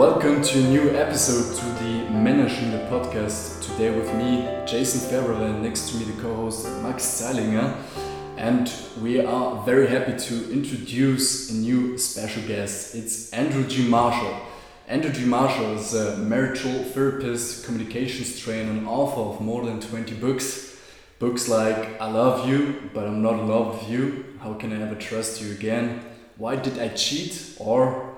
Welcome to a new episode to the Männerschmiede podcast. Today with me, Jason Federer, and next to me the co-host Max Zeilinger. And we are very happy to introduce a new special guest. It's Andrew G. Marshall. Andrew G. Marshall is a marital therapist, communications trainer, and author of more than 20 books. Books like I Love You, but I'm Not in Love with You, How Can I Ever Trust You Again, Why Did I Cheat, or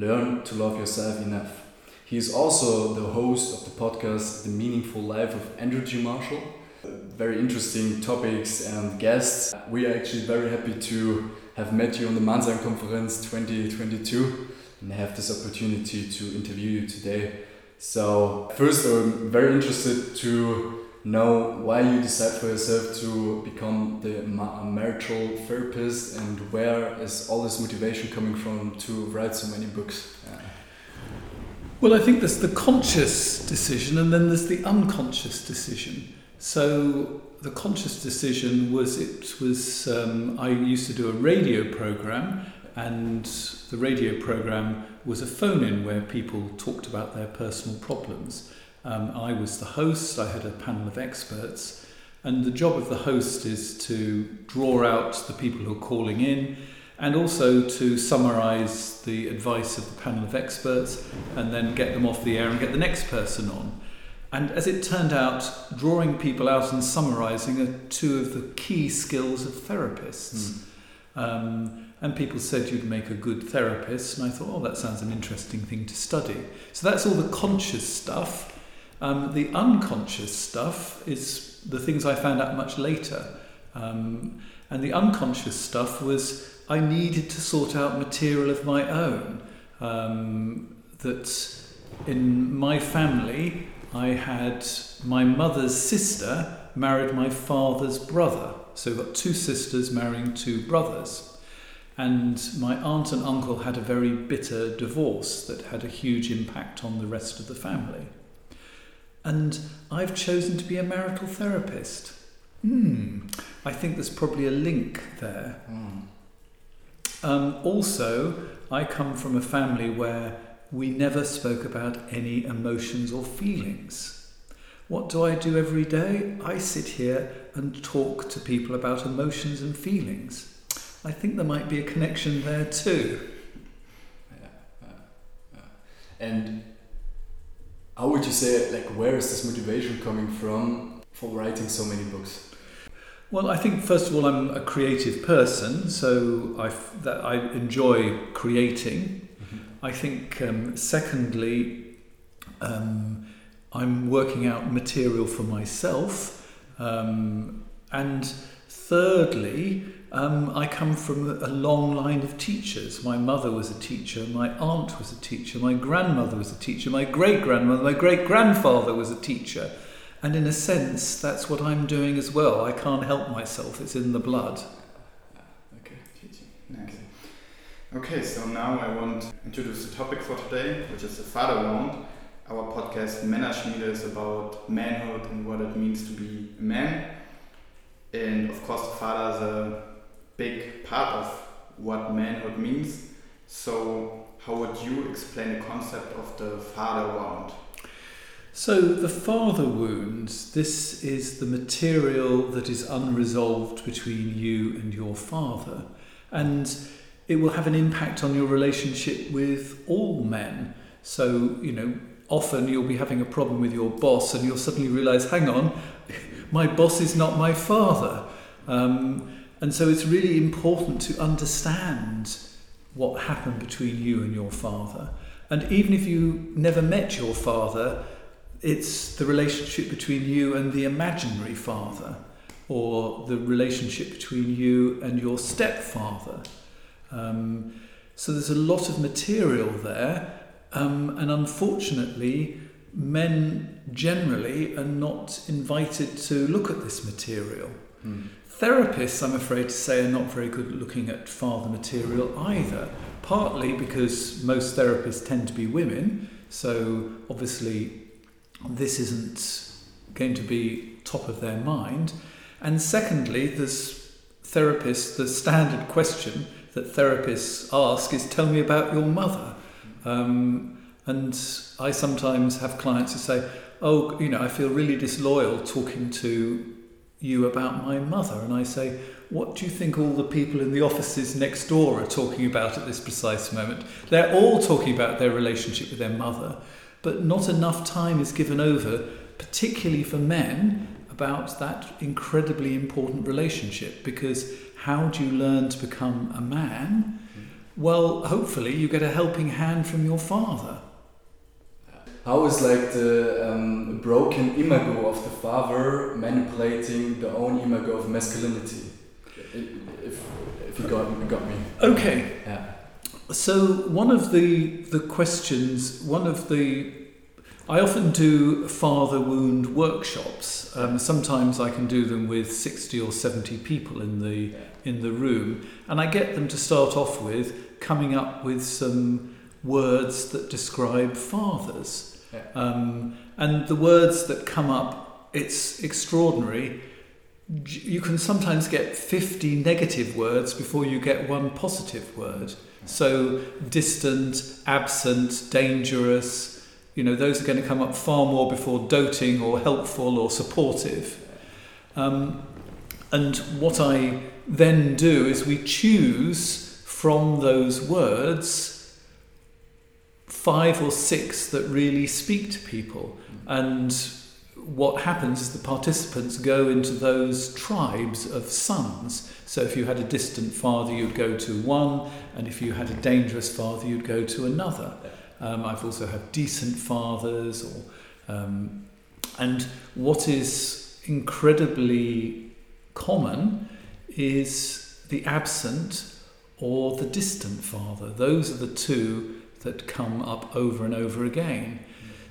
Learn to Love Yourself Enough. He is also the host of the podcast The Meaningful Life of Andrew G. Marshall. Very interesting topics and guests. We are actually very happy to have met you on the Mannheim Conference 2022 and have this opportunity to interview you today. So, first, I'm very interested to know why you decide for yourself to become the marital therapist and where is all this motivation coming from to write so many books? Yeah. Well, I think there's the conscious decision and then there's the unconscious decision. So the conscious decision was it was um, I used to do a radio program and the radio program was a phone in where people talked about their personal problems. Um, I was the host, I had a panel of experts, and the job of the host is to draw out the people who are calling in and also to summarize the advice of the panel of experts and then get them off the air and get the next person on. And as it turned out, drawing people out and summarizing are two of the key skills of therapists. Mm. Um, and people said you'd make a good therapist, and I thought, oh, that sounds an interesting thing to study. So that's all the conscious stuff. Um, the unconscious stuff is the things I found out much later. Um, and the unconscious stuff was I needed to sort out material of my own. Um, that in my family, I had my mother's sister married my father's brother. So, got two sisters marrying two brothers. And my aunt and uncle had a very bitter divorce that had a huge impact on the rest of the family. And I've chosen to be a marital therapist. Hmm, I think there's probably a link there. Mm. Um, also, I come from a family where we never spoke about any emotions or feelings. What do I do every day? I sit here and talk to people about emotions and feelings. I think there might be a connection there too. Yeah, yeah, yeah. And how would you say like where is this motivation coming from for writing so many books well i think first of all i'm a creative person so i that i enjoy creating mm-hmm. i think um, secondly um, i'm working out material for myself um, and thirdly um, I come from a long line of teachers. My mother was a teacher, my aunt was a teacher, my grandmother was a teacher, my great grandmother, my great grandfather was a teacher. And in a sense, that's what I'm doing as well. I can't help myself, it's in the blood. Okay, teaching. Nice. Okay, so now I want to introduce the topic for today, which is the father wound. Our podcast Männerschmiede is about manhood and what it means to be a man. And of course, the father is a big part of what manhood means. So, how would you explain the concept of the father wound? So, the father wounds, this is the material that is unresolved between you and your father. And it will have an impact on your relationship with all men. So, you know, often you'll be having a problem with your boss and you'll suddenly realize, hang on, my boss is not my father. Um, and so it's really important to understand what happened between you and your father. And even if you never met your father, it's the relationship between you and the imaginary father, or the relationship between you and your stepfather. Um, so there's a lot of material there, um, and unfortunately, men generally are not invited to look at this material. Mm. Therapists, I'm afraid to say, are not very good at looking at father material either, partly because most therapists tend to be women, so obviously this isn't going to be top of their mind. And secondly, there's therapists, the standard question that therapists ask is tell me about your mother. Um, And I sometimes have clients who say, Oh, you know, I feel really disloyal talking to you about my mother. And I say, What do you think all the people in the offices next door are talking about at this precise moment? They're all talking about their relationship with their mother, but not enough time is given over, particularly for men, about that incredibly important relationship because how do you learn to become a man? Mm. Well, hopefully, you get a helping hand from your father. How is like the um, broken imago of the father manipulating the own imago of masculinity? If, if you got, got me. Okay. Yeah. So one of the the questions, one of the I often do father wound workshops. Um, sometimes I can do them with 60 or 70 people in the in the room, and I get them to start off with coming up with some words that describe fathers. Yeah. Um, and the words that come up, it's extraordinary. You can sometimes get 50 negative words before you get one positive word. So, distant, absent, dangerous, you know, those are going to come up far more before doting or helpful or supportive. Um, and what I then do is we choose from those words five or six that really speak to people. And what happens is the participants go into those tribes of sons. So if you had a distant father, you'd go to one, and if you had a dangerous father, you'd go to another. Um, I've also had decent fathers, or um, and what is incredibly common is the absent or the distant father. Those are the two that come up over and over again.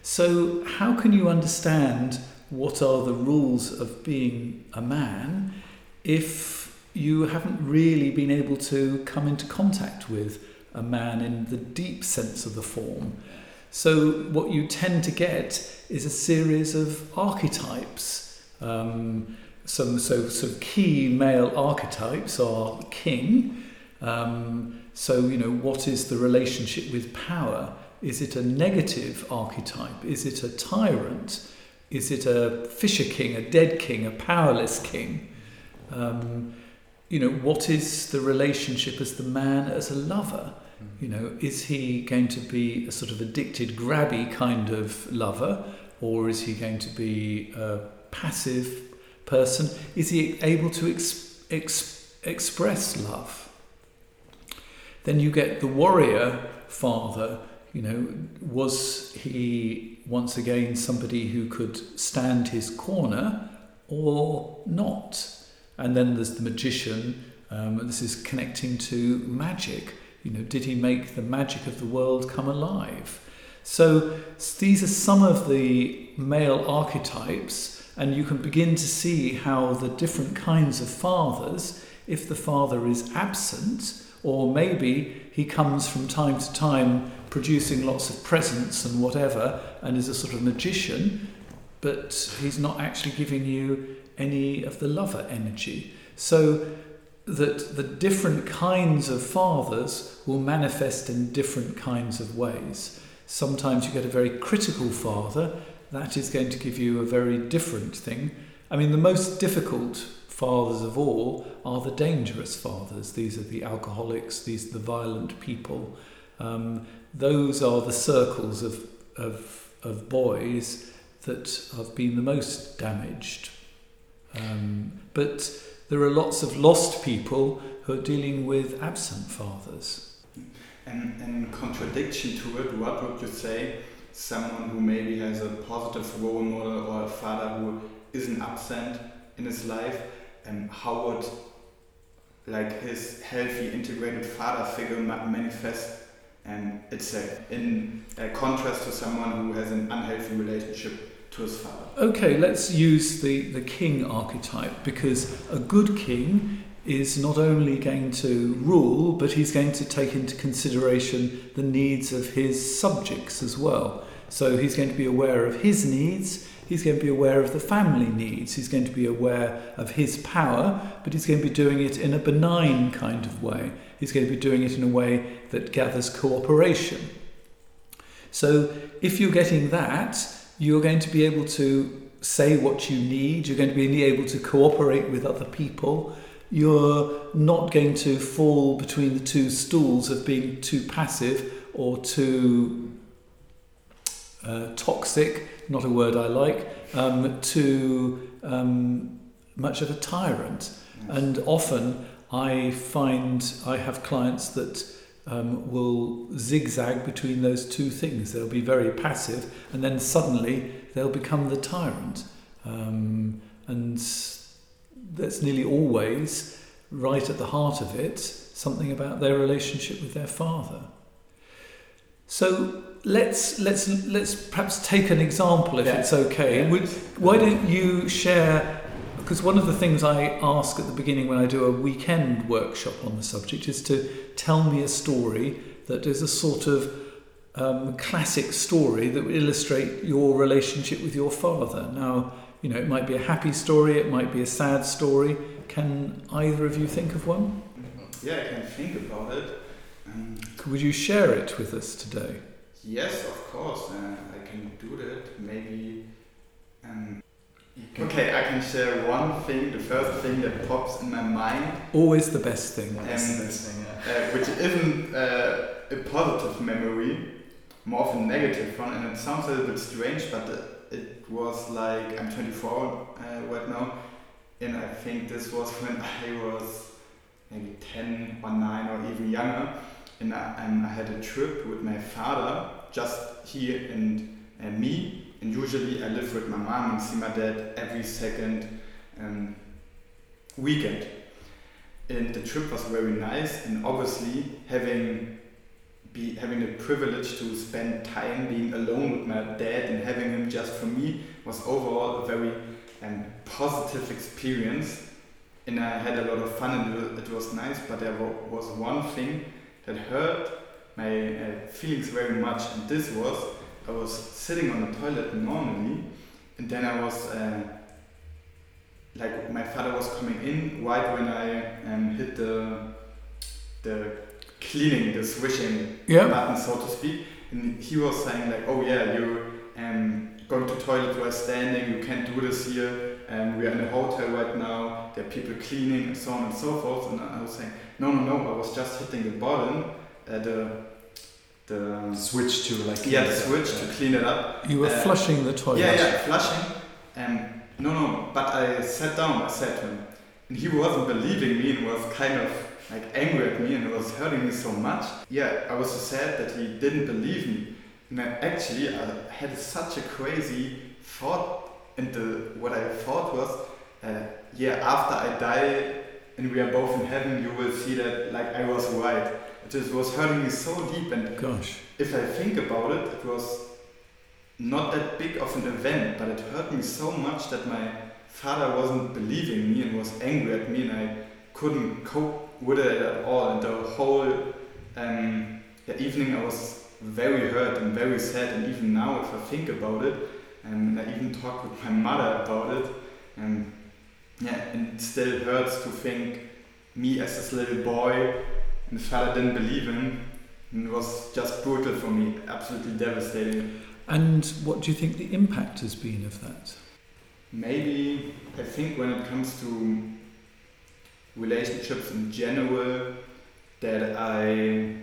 So, how can you understand what are the rules of being a man if you haven't really been able to come into contact with a man in the deep sense of the form. So, what you tend to get is a series of archetypes. Um, some so, of key male archetypes are king. Um, so, you know, what is the relationship with power? Is it a negative archetype? Is it a tyrant? Is it a fisher king, a dead king, a powerless king? Um, you know, what is the relationship as the man as a lover? You know, is he going to be a sort of addicted, grabby kind of lover, or is he going to be a passive person? Is he able to ex- ex- express love? Then you get the warrior father. You know, was he once again somebody who could stand his corner or not? And then there's the magician. Um, this is connecting to magic. You know, did he make the magic of the world come alive? So these are some of the male archetypes, and you can begin to see how the different kinds of fathers, if the father is absent, or maybe he comes from time to time producing lots of presents and whatever, and is a sort of magician, but he's not actually giving you any of the lover energy. So that the different kinds of fathers will manifest in different kinds of ways. Sometimes you get a very critical father, that is going to give you a very different thing. I mean, the most difficult fathers of all are the dangerous fathers. These are the alcoholics, these are the violent people. Um, those are the circles of, of, of boys that have been the most damaged um, but there are lots of lost people who are dealing with absent fathers. And in contradiction to it, what would you say someone who maybe has a positive role model or a father who isn't absent in his life, and how would like his healthy integrated father figure manifest and it's a, in a contrast to someone who has an unhealthy relationship to his father. Okay, let's use the, the king archetype because a good king is not only going to rule, but he's going to take into consideration the needs of his subjects as well. So he's going to be aware of his needs, he's going to be aware of the family needs, he's going to be aware of his power, but he's going to be doing it in a benign kind of way. He's going to be doing it in a way that gathers cooperation. So if you're getting that, you're going to be able to say what you need, you're going to be able to cooperate with other people. You're not going to fall between the two stools of being too passive or too uh, toxic, not a word I like, um, too um, much of a tyrant. Yes. And often I find I have clients that um, will zigzag between those two things. They'll be very passive, and then suddenly they'll become the tyrant. Um, and that's nearly always right at the heart of it something about their relationship with their father. So let's let's let's perhaps take an example if yeah. it's okay. Yeah. why don't you share because one of the things I ask at the beginning when I do a weekend workshop on the subject is to tell me a story that is a sort of um, classic story that would illustrate your relationship with your father. Now, you know, it might be a happy story, it might be a sad story. Can either of you think of one? Yeah, I can think about it. Um, would you share it with us today? Yes, of course. Uh, I can do that. Maybe. Um, Okay, I can share one thing, the first thing that pops in my mind. Always the best thing. Um, the best thing, yeah. uh, which isn't uh, a positive memory, more of a negative one, and it sounds a little bit strange, but it was like, I'm 24 uh, right now, and I think this was when I was maybe 10 or 9 or even younger, and I, um, I had a trip with my father, just he and, and me, and usually I live with my mom and see my dad every second um, weekend. And the trip was very nice, and obviously having be having the privilege to spend time being alone with my dad and having him just for me was overall a very um, positive experience. And I had a lot of fun and it was nice, but there was one thing that hurt my uh, feelings very much, and this was I was sitting on the toilet normally, and then I was uh, like my father was coming in right when I um, hit the the cleaning, the swishing yeah. button, so to speak. And he was saying like, "Oh yeah, you um, going to toilet while standing. You can't do this here. And we are in a hotel right now. There are people cleaning and so on and so forth." And I was saying, "No, no, no. I was just hitting the button, uh, the the switch to like yeah the switch to clean it up. You were uh, flushing the toilet. Yeah, yeah, flushing. And no, no. But I sat down. I said to him, and he wasn't believing me and was kind of like angry at me and it was hurting me so much. Yeah, I was so sad that he didn't believe me. And actually, I had such a crazy thought, and the what I thought was, uh, yeah, after I die and we are both in heaven, you will see that like I was right. It just was hurting me so deep and gosh. if i think about it it was not that big of an event but it hurt me so much that my father wasn't believing me and was angry at me and i couldn't cope with it at all. And the whole um, yeah, evening i was very hurt and very sad. And even now if i think about it and i even talked with my mother about it and yeah and it still hurts to think me as this little boy and his father didn't believe him. And it was just brutal for me, absolutely devastating. And what do you think the impact has been of that? Maybe, I think when it comes to relationships in general, that I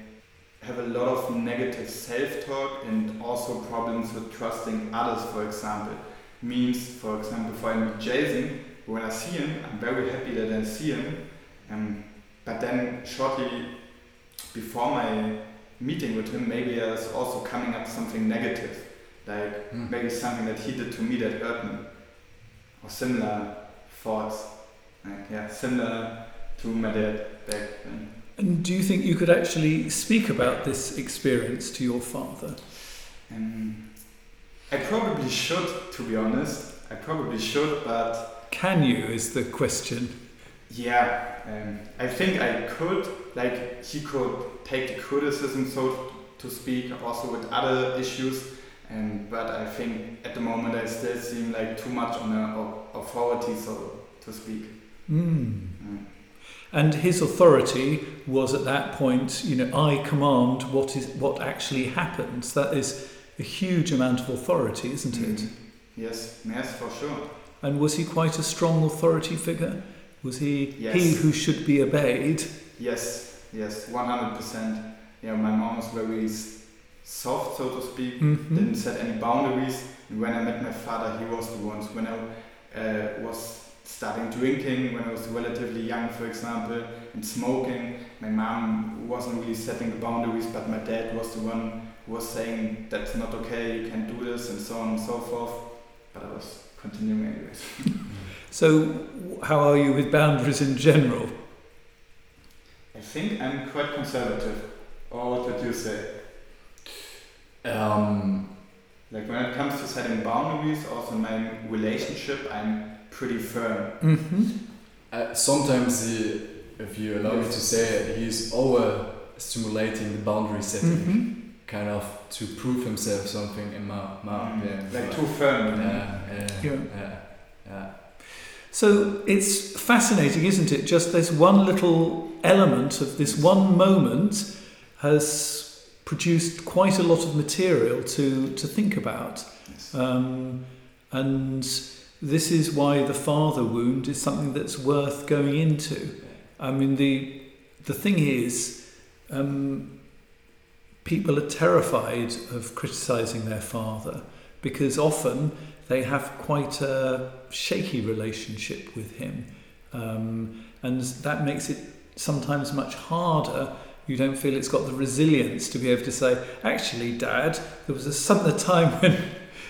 have a lot of negative self-talk and also problems with trusting others, for example. Means, for example, if I meet Jason, when I see him, I'm very happy that I see him. Um, but then shortly before my meeting with him, maybe there's also coming up something negative, like mm. maybe something that he did to me that hurt me, or similar thoughts, like yeah, similar to my dad back then. And do you think you could actually speak about this experience to your father? Um, I probably should, to be honest. I probably should, but. Can you, is the question. Yeah, um, I think I could. Like he could take the criticism, so to speak, also with other issues. And but I think at the moment I still seem like too much on a authority, so to speak. Mm. And his authority was at that point, you know, I command what is what actually happens. That is a huge amount of authority, isn't it? Mm. Yes, yes, for sure. And was he quite a strong authority figure? Was he Yes. he who should be obeyed? Yes, yes, 100%. Yeah, my mom was very soft, so to speak, Mhm. didn't set any boundaries. And when I met my father, he was the one. When I uh, was starting drinking, when I was relatively young, for example, and smoking, my mom wasn't really setting the boundaries, but my dad was the one who was saying that's not okay, you can't do this, and so on and so forth. But I was continuing anyways. So, how are you with boundaries in general? I think I'm quite conservative. Or what would you say? Um, Like when it comes to setting boundaries, also in my relationship, I'm pretty firm. Mm-hmm. uh, sometimes he, if you allow me to say it, he's over stimulating the boundary setting, Mm-hmm. kind of to prove himself something in my, my Mm, yeah, like too firm. yeah, yeah, Yeah. yeah, yeah. So it's fascinating, isn't it? Just this one little element of this one moment has produced quite a lot of material to, to think about. Yes. Um, and this is why the father wound is something that's worth going into. I mean, the, the thing is, um, people are terrified of criticizing their father because often they have quite a shaky relationship with him. Um, and that makes it sometimes much harder. You don't feel it's got the resilience to be able to say, actually, Dad, there was a, some a time when,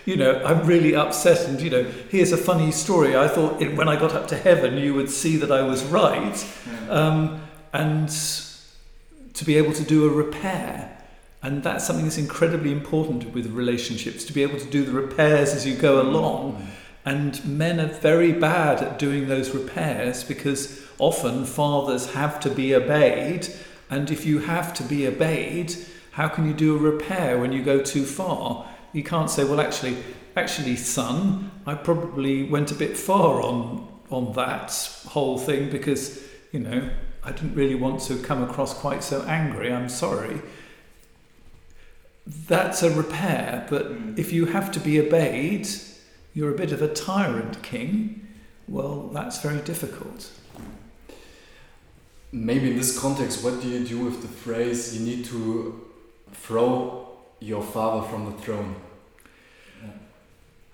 you know, I'm really upset, and you know, here's a funny story. I thought it, when I got up to heaven, you would see that I was right, Yeah. um, and to be able to do a repair. And that's something that's incredibly important with relationships to be able to do the repairs as you go along. And men are very bad at doing those repairs because often fathers have to be obeyed. And if you have to be obeyed, how can you do a repair when you go too far? You can't say, well, actually, actually, son, I probably went a bit far on on that whole thing because, you know, I didn't really want to come across quite so angry. I'm sorry. That's a repair, but Mm. if you have to be obeyed, you're a bit of a tyrant king. Well, that's very difficult. Maybe in this context, what do you do with the phrase you need to throw your father from the throne?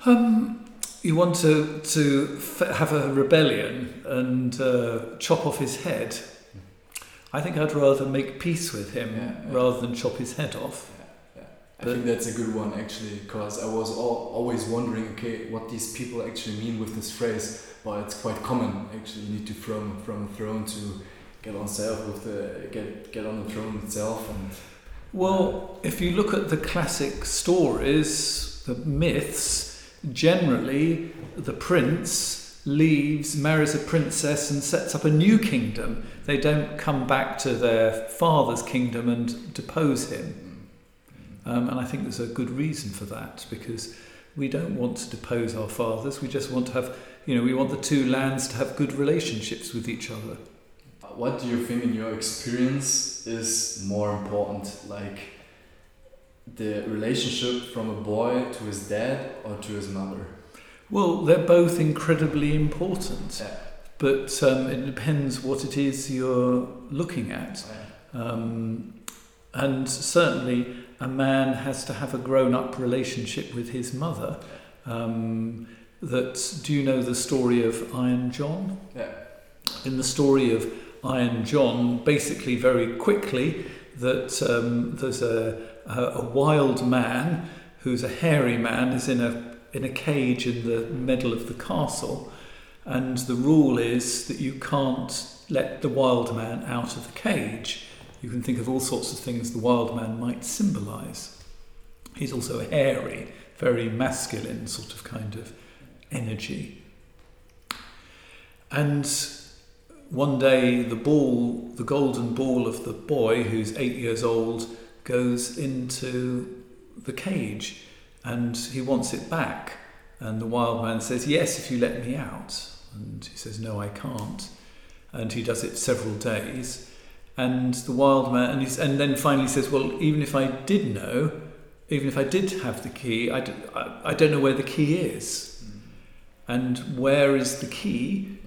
Um, you want to to f- have a rebellion and uh, chop off his head. I think I'd rather make peace with him Yeah, yeah. rather than chop his head off. I think that's a good one actually, because I was al always wondering, okay, what these people actually mean with this phrase. But it's quite common actually. You need to him from throne to get on self with the get get on the throne itself, and Well, if you look at the classic stories, the myths, generally the prince leaves, marries a princess, and sets up a new kingdom. They don't come back to their father's kingdom and depose him. Um, and I think there's a good reason for that because we don't want to depose our fathers. We just want to have, you know, we want the two lands to have good relationships with each other. What do you think, in your experience, is more important? Like the relationship from a boy to his dad or to his mother? Well, they're both incredibly important, Yeah. but um, it depends what it is you're looking at. Um, and certainly, a man has to have a grown up relationship with his mother. Um, that do you know the story of Iron John? Yeah. In the story of Iron John, basically, very quickly, that um, there's a, a, wild man who's a hairy man is in a in a cage in the middle of the castle, and the rule is that you can't let the wild man out of the cage. You can think of all sorts of things the wild man might symbolise. He's also hairy, very masculine sort of kind of energy. And one day, the ball, the golden ball of the boy who's eight years old, goes into the cage and he wants it back. And the wild man says, Yes, if you let me out. And he says, No, I can't. And he does it several days. And the wild man, and, he's, and then finally says, Well, even if I did know, even if I did have the key, I, d- I, I don't know where the key is. Mm. And where is the key?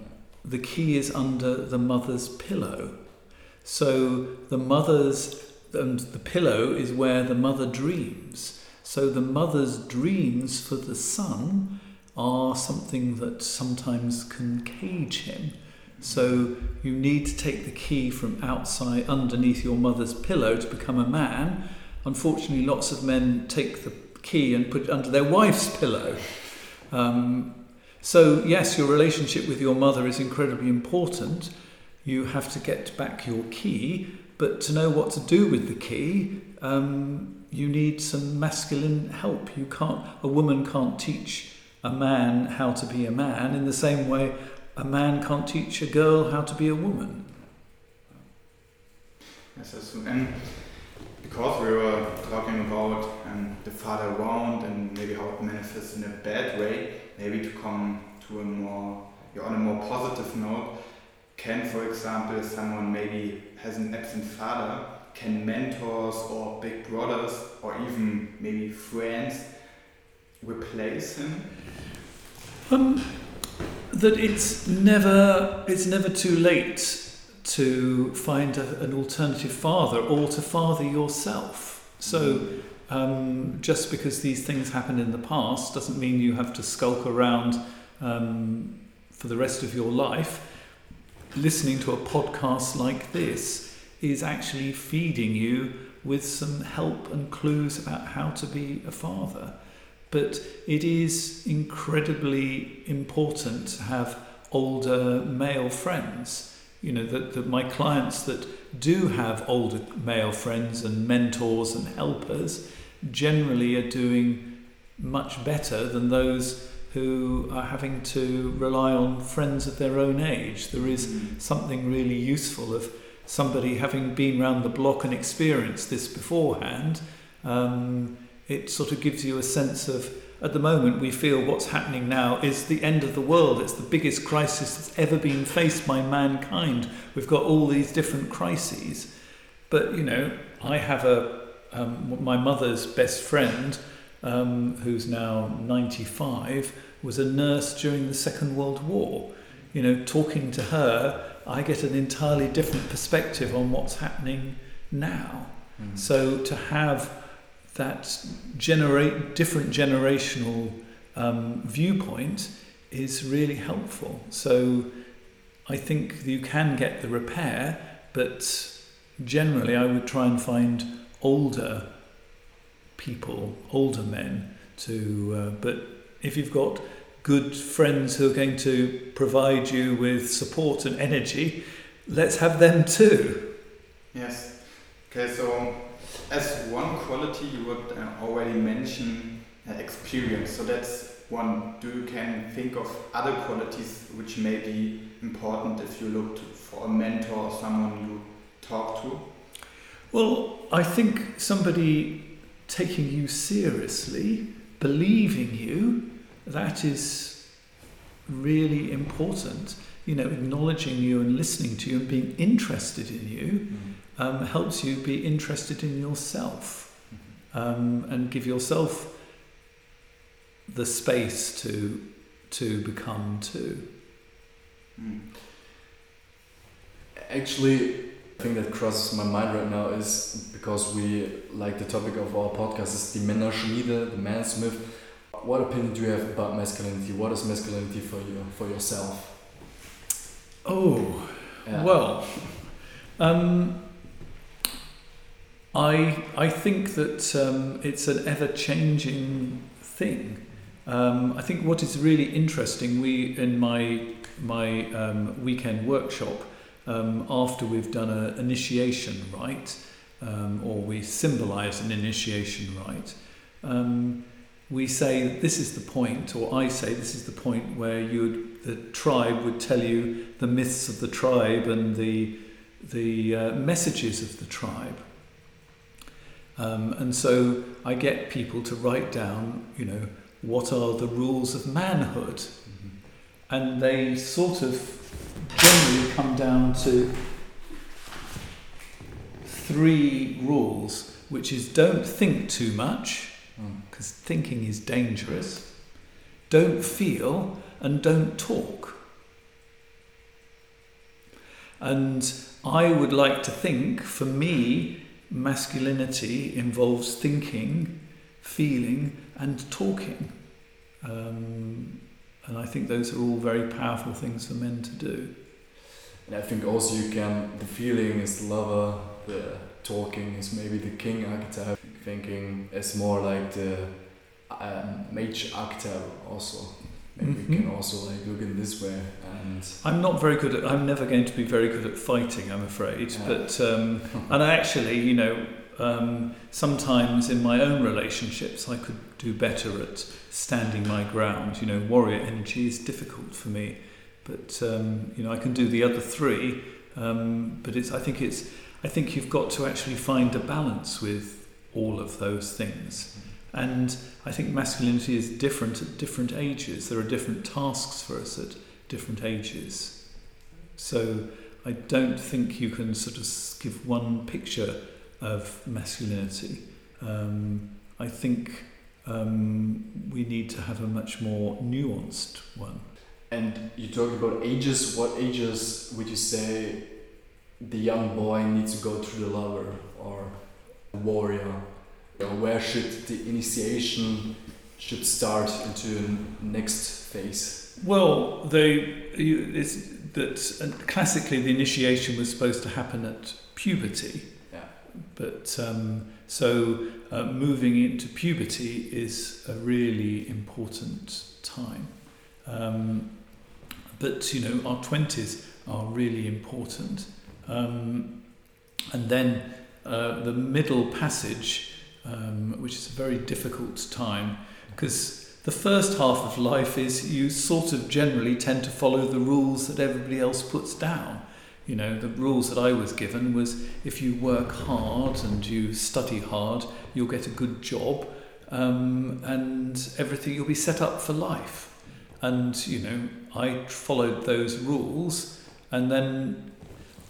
The key is under the mother's pillow. So the mother's and the pillow is where the mother dreams. So the mother's dreams for the son are something that sometimes can cage him. So you need to take the key from outside underneath your mother's pillow to become a man. Unfortunately, lots of men take the key and put it under their wife's pillow. Um, so, yes, your relationship with your mother is incredibly important. You have to get back your key, but to know what to do with the key, um, you need some masculine help. You can't, a woman can't teach a man how to be a man in the same way a man can't teach a girl how to be a woman. Yes. And because we were talking about um, the father wound and maybe how it manifests in a bad way, maybe to come to a more, on a more positive note, can, for example, someone maybe has an absent father, can mentors or big brothers or even maybe friends replace him? Um, that it's never it's never too late to find a, an alternative father or to father yourself. So um, just because these things happened in the past doesn't mean you have to skulk around um, for the rest of your life. Listening to a podcast like this is actually feeding you with some help and clues about how to be a father. But it is incredibly important to have older male friends. You know, that, my clients that do have older male friends and mentors and helpers generally are doing much better than those who are having to rely on friends of their own age. There is something really useful of somebody having been round the block and experienced this beforehand. Um, it sort of gives you a sense of at the moment we feel what's happening now is the end of the world. It's the biggest crisis that's ever been faced by mankind. We've got all these different crises. But you know i have a um, my mother's best friend um, who's now 95 was a nurse during the second world war. You know talking to her i get an entirely different perspective on what's happening now. Mm. so to have that generate different generational um, viewpoint is really helpful. So I think you can get the repair, but generally I would try and find older people, older men to. Uh, but if you've got good friends who are going to provide you with support and energy, let's have them too. Yes. Okay, so as one quality you would uh, already mention uh, experience. So that's one. Do you can think of other qualities which may be important if you look to, for a mentor or someone you talk to? Well, I think somebody taking you seriously, believing you, that is really important. You know, acknowledging you and listening to you and being interested in you um, helps you be interested in yourself um, and give yourself the space to to become too. Mm. Actually, the thing that crosses my mind right now is because we like the topic of our podcast is the Männerschmiede, the mansmith. What opinion do you have about masculinity? What is masculinity for you, for yourself? Oh, Yeah. Well, um, I I think that um, it's an ever changing thing. Um, I think what is really interesting, we in my my um, weekend workshop, um, after we've done an initiation rite, um, or we symbolise an initiation rite, um, we say this is the point, or I say this is the point where you the tribe would tell you the myths of the tribe and the the uh, messages of the tribe. Um, and so I get people to write down, you know, what are the rules of manhood, and they sort of generally come down to three rules, which is don't think too much, because thinking is dangerous. Don't feel and don't talk. And I would like to think, for me, masculinity involves thinking, feeling, and talking. Um, and I think those are all very powerful things for men to do. And I think also you can, the feeling is the lover, the talking is maybe the king archetype, thinking is more like the um, mage archetype also. Maybe mm-hmm. we can also like look in this way. And I'm not very good at. I'm never going to be very good at fighting. I'm afraid. Yeah. But um, and actually, you know, um, sometimes in my own relationships, I could do better at standing my ground. You know, warrior energy is difficult for me, but um, you know, I can do the other three. Um, but it's. I think it's. I think you've got to actually find a balance with all of those things. And I think masculinity is different at different ages. There are different tasks for us at different ages. So I don't think you can sort of give one picture of masculinity. Um, I think um, we need to have a much more nuanced one. And you talked about ages. What ages would you say the young boy needs to go through the lover or warrior? Where should the initiation should start into a next phase? Well, they it's that classically the initiation was supposed to happen at puberty. Yeah. But um, so uh, moving into puberty is a really important time. Um, but you know our twenties are really important, um, and then uh, the middle passage um, which is a very difficult time because the first half of life is you sort of generally tend to follow the rules that everybody else puts down. You know, the rules that I was given was if you work hard and you study hard, you'll get a good job um, and everything, you'll be set up for life. And, you know, I followed those rules and then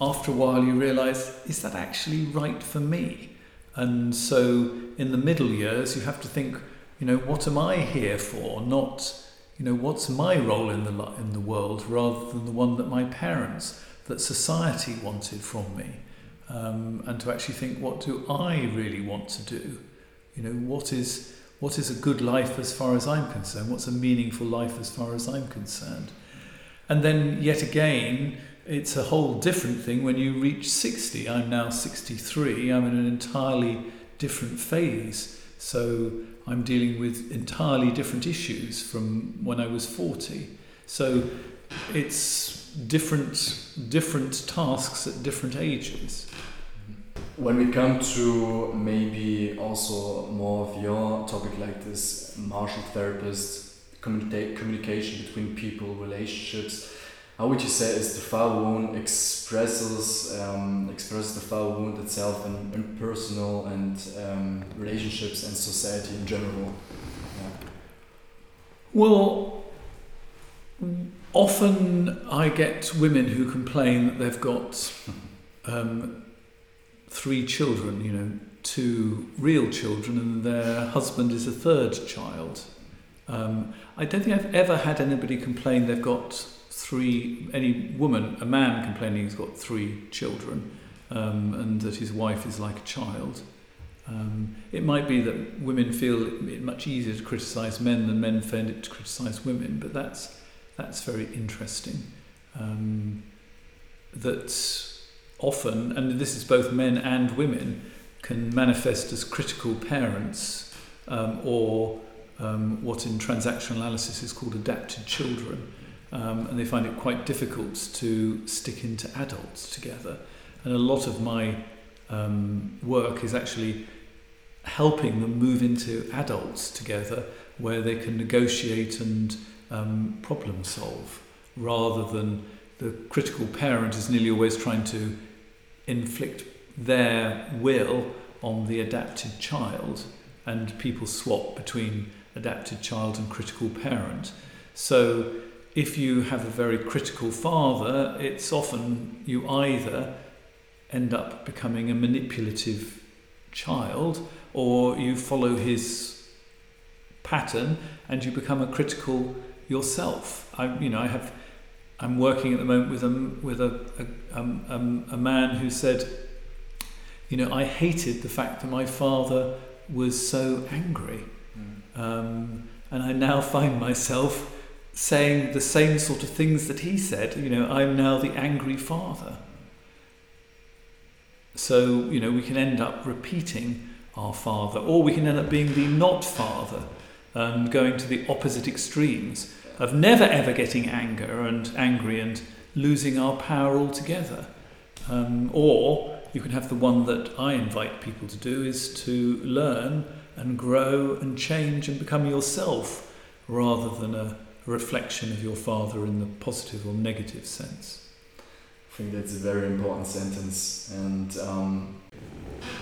after a while you realize, is that actually right for me? And so in the middle years, you have to think, you know, what am I here for? Not, you know, what's my role in the in the world, rather than the one that my parents, that society wanted from me, um, and to actually think, what do I really want to do? You know, what is what is a good life as far as I'm concerned? What's a meaningful life as far as I'm concerned? And then yet again, it's a whole different thing when you reach 60. I'm now 63. I'm in an entirely different phase. So I'm dealing with entirely different issues from when I was 40. So it's different different tasks at different ages. When we come to maybe also more of your topic like this, martial therapist, communication between people, relationships, how would you say is the foul wound expresses um, expresses the foul wound itself in, in personal and um, relationships and society in general? Yeah. Well, often I get women who complain that they've got um, three children, you know, two real children, and their husband is a third child. Um, I don't think I've ever had anybody complain they've got three, any woman, a man complaining he's got three children um, and that his wife is like a child. Um, it might be that women feel it much easier to criticise men than men find it to criticise women, but that's, that's very interesting. Um, that often, and this is both men and women, can manifest as critical parents um, or um, what in transactional analysis is called adapted children um, and they find it quite difficult to stick into adults together. And a lot of my um, work is actually helping them move into adults together where they can negotiate and um, problem solve rather than the critical parent is nearly always trying to inflict their will on the adapted child and people swap between adapted child and critical parent. So if you have a very critical father, it's often you either end up becoming a manipulative child or you follow his pattern and you become a critical yourself. I, you know, I have, I'm working at the moment with a, with a, a, um, um, a man who said, you know, I hated the fact that my father was so angry. Mm. Um, and I now find myself saying the same sort of things that he said. You know, I'm now the angry father. So, you know, we can end up repeating our father, or we can end up being the not father, um, going to the opposite extremes of never ever getting anger and angry and losing our power altogether. Um, or you can have the one that I invite people to do is to learn and grow and change and become yourself rather than a reflection of your father in the positive or negative sense. I think that's a very important sentence. And um,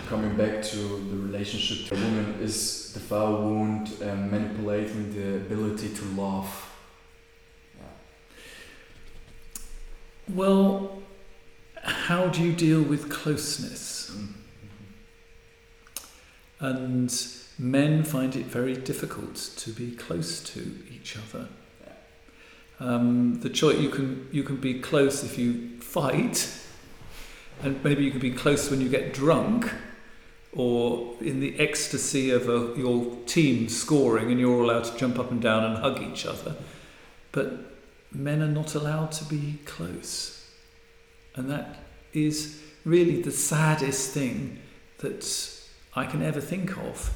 coming back to the relationship to a woman, is the foul wound um, manipulating the ability to love? Yeah. Well, how do you deal with closeness? Mm -hmm. And men find it very difficult to be close to each other. Um, the choice you can you can be close if you fight, and maybe you can be close when you get drunk, or in the ecstasy of a, your team scoring, and you're allowed to jump up and down and hug each other. But men are not allowed to be close, and that is really the saddest thing that I can ever think of.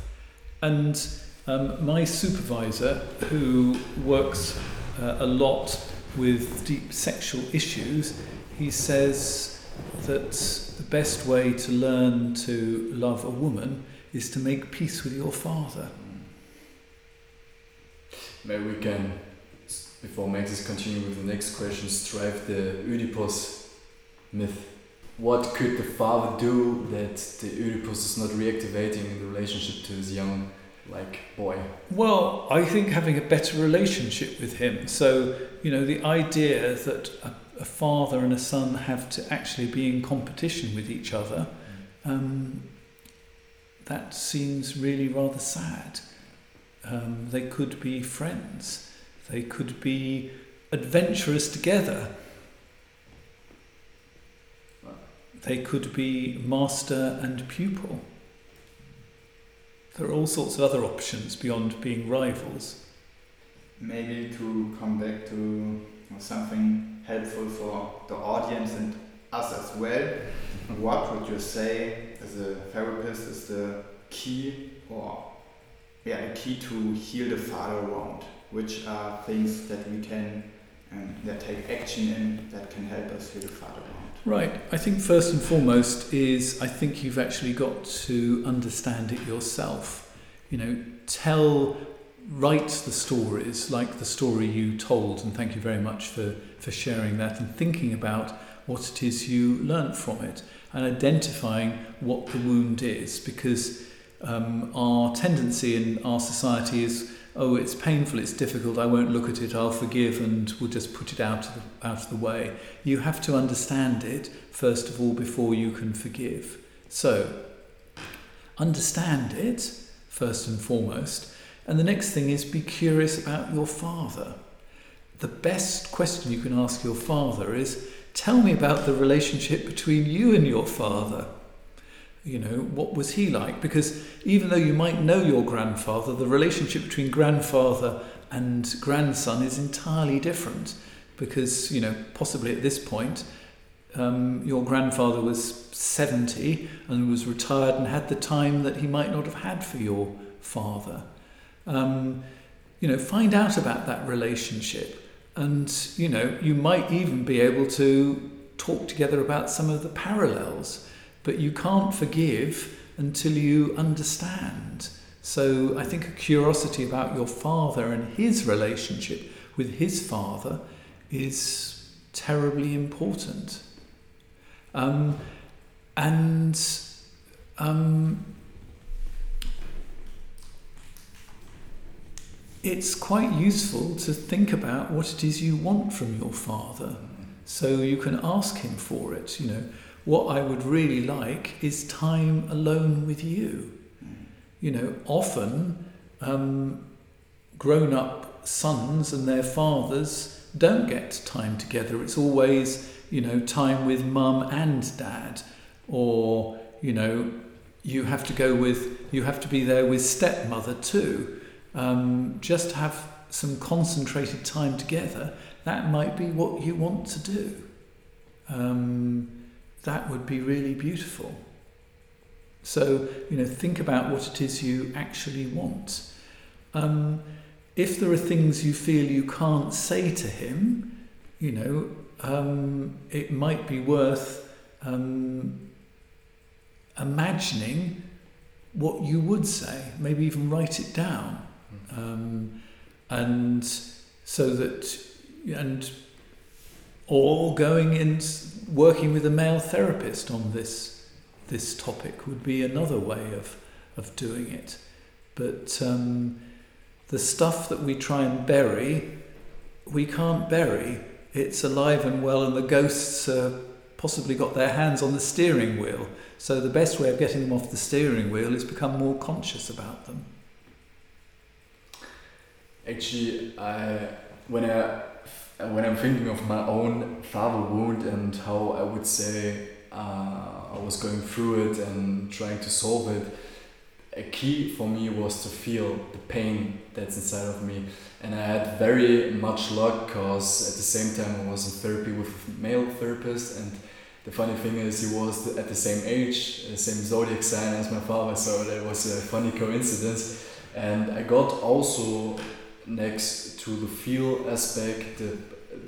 And um, my supervisor, who works uh, a lot with deep sexual issues, he says that the best way to learn to love a woman is to make peace with your father. Maybe we can, before Maxis continue with the next question, strive the Oedipus myth. What could the father do that the Oedipus is not reactivating in the relationship to his young like boy? Well, I think having a better relationship with him. So, you know, the idea that a, a father and a son have to actually be in competition with each other, um, that seems really rather sad. Um, they could be friends, they could be adventurous together. They could be master and pupil. There are all sorts of other options beyond being rivals. Maybe to come back to something helpful for the audience and us as well. what would you say as a therapist is the key or yeah, a key to heal the father wound? Which are things that we can um, that take action in that can help us heal the father? Right. I think first and foremost is I think you've actually got to understand it yourself. You know, tell, write the stories like the story you told, and thank you very much for, for sharing that and thinking about what it is you learnt from it and identifying what the wound is because um, our tendency in our society is oh, it's painful, it's difficult, I won't look at it, I'll forgive and we'll just put it out of the, out of the way. You have to understand it, first of all, before you can forgive. So, understand it, first and foremost. And the next thing is be curious about your father. The best question you can ask your father is tell me about the relationship between you and your father you know, what was he like? Because even though you might know your grandfather, the relationship between grandfather and grandson is entirely different. Because, you know, possibly at this point, um, your grandfather was 70 and was retired and had the time that he might not have had for your father. Um, you know, find out about that relationship. And, you know, you might even be able to talk together about some of the parallels but you can't forgive until you understand. So I think a curiosity about your father and his relationship with his father is terribly important. Um, and um, it's quite useful to think about what it is you want from your father. So you can ask him for it, you know what I would really like is time alone with you. You know, often um, grown up sons and their fathers don't get time together. It's always, you know, time with mum and dad, or, you know, you have to go with, you have to be there with stepmother too. Um, just have some concentrated time together. That might be what you want to do. Um, that would be really beautiful. So, you know, think about what it is you actually want. Um, if there are things you feel you can't say to him, you know, um, it might be worth um, imagining what you would say, maybe even write it down. Um, and so that, and, or going and working with a male therapist on this, this topic would be another way of, of doing it. But, um, the stuff that we try and bury, we can't bury. It's alive and well, and the ghosts uh, possibly got their hands on the steering wheel. So the best way of getting them off the steering wheel is become more conscious about them. Actually, I when I when I'm thinking of my own father wound and how I would say uh, I was going through it and trying to solve it, a key for me was to feel the pain that's inside of me. And I had very much luck because at the same time I was in therapy with a male therapist. And the funny thing is, he was at the same age, the same zodiac sign as my father. So that was a funny coincidence. And I got also next to the feel aspect, the,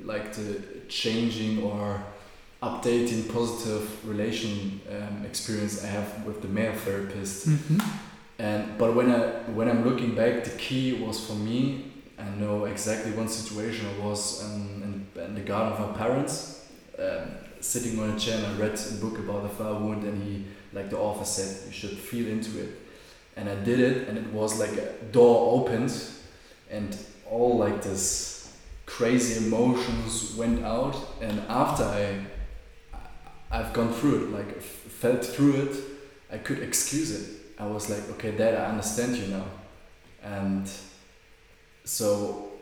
like the changing or updating positive relation um, experience I have with the male therapist. Mm-hmm. And but when I when I'm looking back, the key was for me. I know exactly one situation. I was um, in, in the garden of my parents, um, sitting on a chair, and I read a book about the father wound, and he, like the author said, you should feel into it. And I did it, and it was like a door opened, and all like this crazy emotions went out. And after I, I've gone through it, like felt through it, I could excuse it I was like, okay, Dad, I understand you now. And so,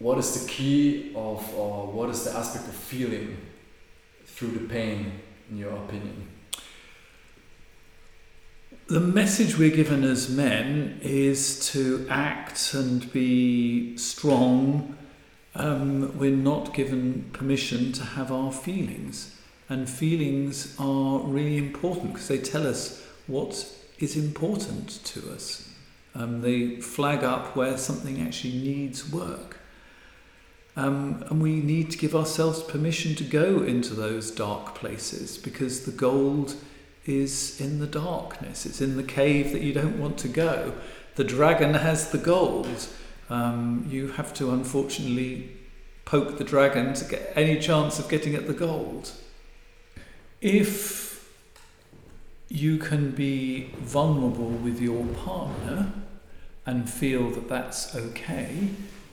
what is the key of, or what is the aspect of feeling through the pain, in your opinion? The message we're given as men is to act and be strong. Um, we're not given permission to have our feelings. And feelings are really important because they tell us what is important to us. Um, they flag up where something actually needs work. Um, and we need to give ourselves permission to go into those dark places because the gold is in the darkness. It's in the cave that you don't want to go. The dragon has the gold. Um, you have to unfortunately poke the dragon to get any chance of getting at the gold. If you can be vulnerable with your partner and feel that that's okay,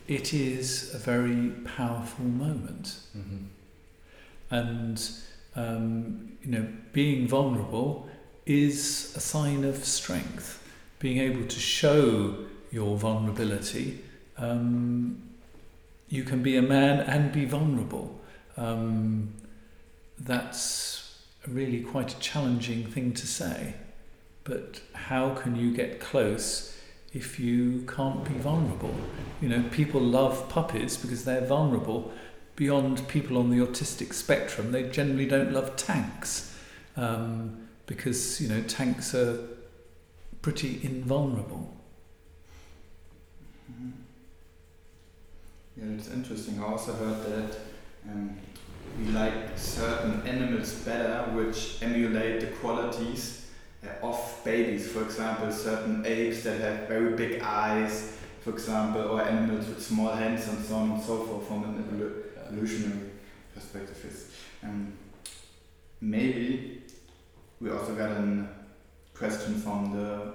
it is a very powerful moment. Mm-hmm. And, um, you know, being vulnerable is a sign of strength. Being able to show your vulnerability, um, you can be a man and be vulnerable. Um, that's really quite a challenging thing to say. But how can you get close if you can't be vulnerable? You know, people love puppies because they're vulnerable. Beyond people on the autistic spectrum, they generally don't love tanks um, because, you know, tanks are pretty invulnerable. Mm-hmm. Yeah, it's interesting. I also heard that um, we like certain animals better which emulate the qualities uh, of babies. For example, certain apes that have very big eyes, for example, or animals with small hands and so on and so forth from an evolutionary perspective. is. Um, maybe we also got a question from the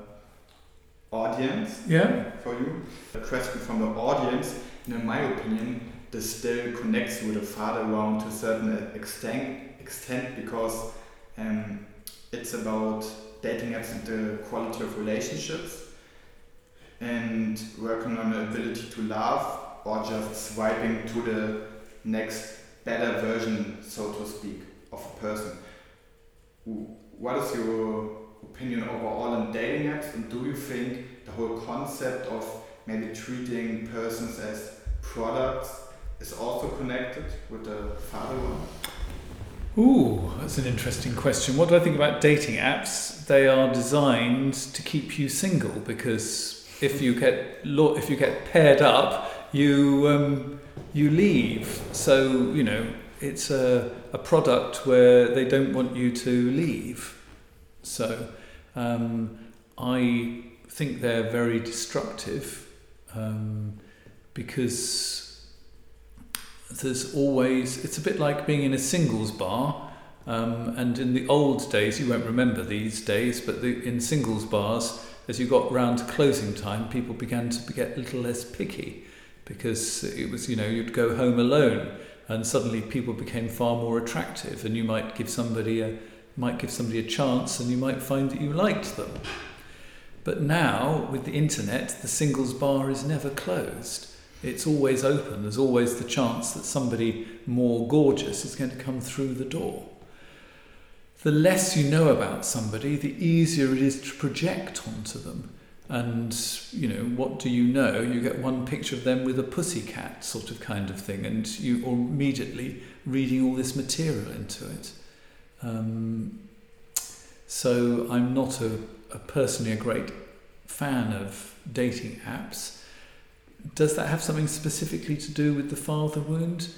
audience yeah. for you. A question from the audience, and in my opinion, this still connects with the father wound to a certain extent, extent because um, it's about dating apps and the quality of relationships. and working on the ability to laugh or just swiping to the next better version, so to speak, of a person. What is your opinion overall on dating apps, and do you think the whole concept of maybe treating persons as products is also connected with the father wound? Ooh, that's an interesting question. What do I think about dating apps? They are designed to keep you single because if you get if you get paired up, you um, you leave. So you know it's a a product where they don't want you to leave. So um, I think they're very destructive um, because there's always, it's a bit like being in a singles bar. Um, and in the old days, you won't remember these days, but the, in singles bars, as you got round to closing time, people began to get a little less picky because it was, you know, you'd go home alone and suddenly people became far more attractive and you might give somebody a, might give somebody a chance and you might find that you liked them. But now, with the internet, the singles bar is never closed it's always open. There's always the chance that somebody more gorgeous is going to come through the door. The less you know about somebody, the easier it is to project onto them. And, you know, what do you know? You get one picture of them with a pussycat sort of kind of thing, and you are immediately reading all this material into it. Um, so I'm not a, a personally a great fan of dating apps does that have something specifically to do with the father wound?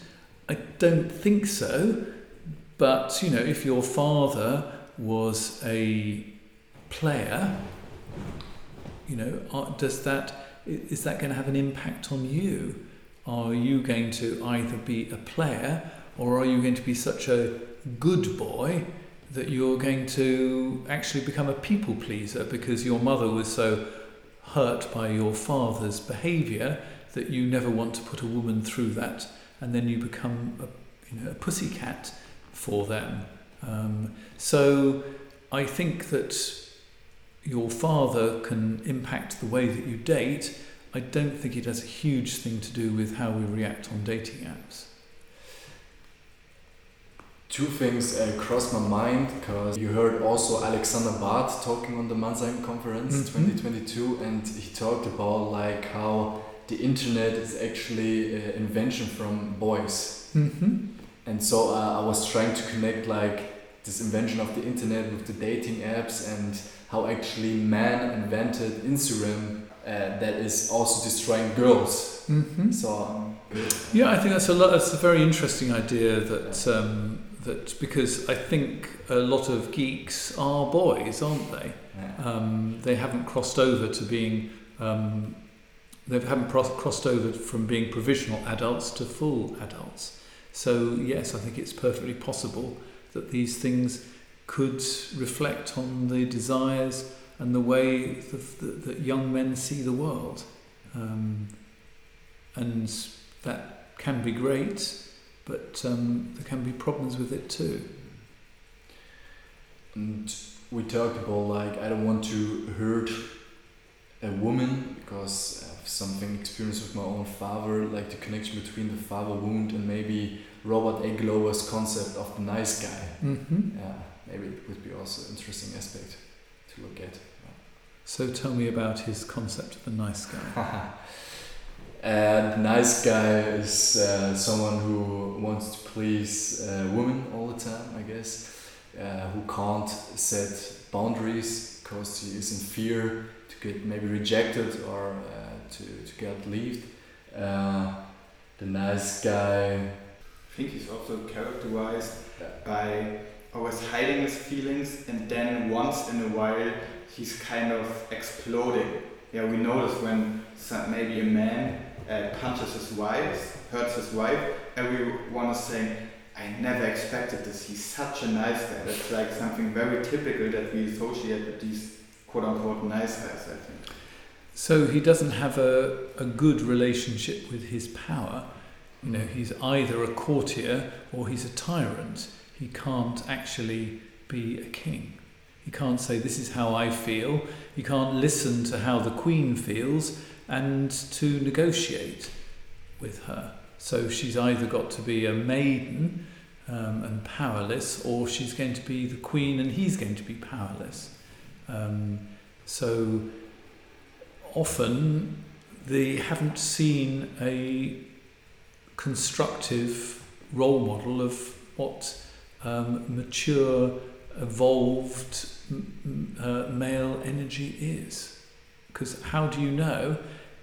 I don't think so. But, you know, if your father was a player, you know, does that, is that going to have an impact on you? Are you going to either be a player or are you going to be such a good boy that you're going to actually become a people pleaser because your mother was so hurt by your father's behaviour that you never want to put a woman through that, and then you become a, you know, a pussycat for them. Um, so I think that your father can impact the way that you date. I don't think it has a huge thing to do with how we react on dating apps two things uh, crossed my mind because you heard also Alexander Barth talking on the Mannheim conference mm -hmm. 2022 and he talked about like how the internet is actually an invention from boys mm -hmm. and so uh, I was trying to connect like this invention of the internet with the dating apps and how actually man invented Instagram uh, that is also destroying girls mm -hmm. so um, yeah I think that's a lot that's a very interesting idea that um, that because I think a lot of geeks are boys, aren't they? Yeah. Um, they haven't crossed over to being um, they haven't crossed over from being provisional adults to full adults. So yes, I think it's perfectly possible that these things could reflect on the desires and the way that, that young men see the world, um, and that can be great but um, there can be problems with it too. And we talked about like I don't want to hurt a woman because I have something experience with my own father, like the connection between the father wound and maybe Robert A. Glover's concept of the nice guy. Mm-hmm. Yeah, maybe it would be also an interesting aspect to look at. So tell me about his concept of the nice guy. And nice guy is uh, someone who wants to please uh, women all the time, I guess, uh, who can't set boundaries because he is in fear to get maybe rejected or uh, to, to get left. Uh, the nice guy. I think he's also characterized by always hiding his feelings and then once in a while he's kind of exploding. Yeah, we notice when some, maybe a man uh, punches his wife, hurts his wife, everyone is saying, I never expected this. He's such a nice guy. That's like something very typical that we associate with these quote unquote nice guys, I think. So he doesn't have a, a good relationship with his power. You know, he's either a courtier or he's a tyrant. He can't actually be a king. He can't say, This is how I feel. He can't listen to how the Queen feels and to negotiate with her. So she's either got to be a maiden um, and powerless, or she's going to be the Queen and he's going to be powerless. Um, so often they haven't seen a constructive role model of what um, mature, evolved uh, male energy is. Because how do you know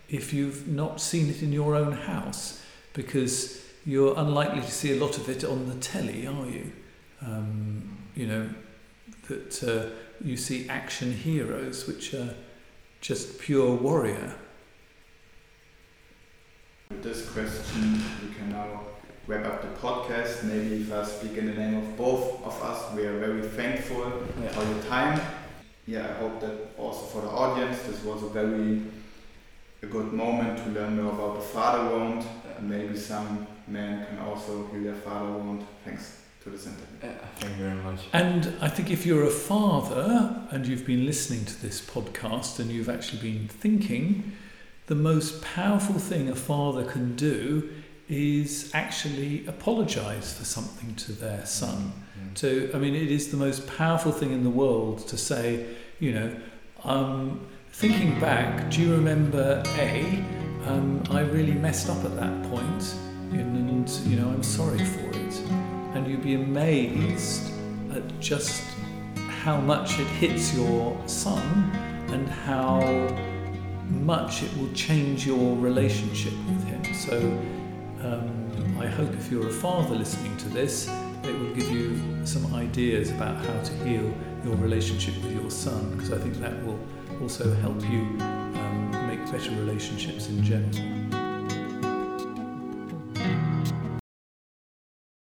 if you've not seen it in your own house? Because you're unlikely to see a lot of it on the telly, are you? Um, you know, that uh, you see action heroes, which are just pure warrior. With this question, we can now wrap up the podcast. Maybe if I speak in the name of both of us, we are very thankful yeah. for your time. Yeah, I hope that also for the audience, this was a very a good moment to learn more about the father wound. And maybe some men can also heal their father wound. Thanks to this interview. Yeah, thank you very much. And I think if you're a father and you've been listening to this podcast and you've actually been thinking, the most powerful thing a father can do is actually apologize for something to their son. Mm-hmm. To, I mean, it is the most powerful thing in the world to say, you know, um, thinking back, do you remember A? Um, I really messed up at that point, and you know, I'm sorry for it. And you'd be amazed at just how much it hits your son and how much it will change your relationship with him. So um, I hope if you're a father listening to this, it will give you some ideas about how to heal your relationship with your son, because I think that will also help you um, make better relationships in general.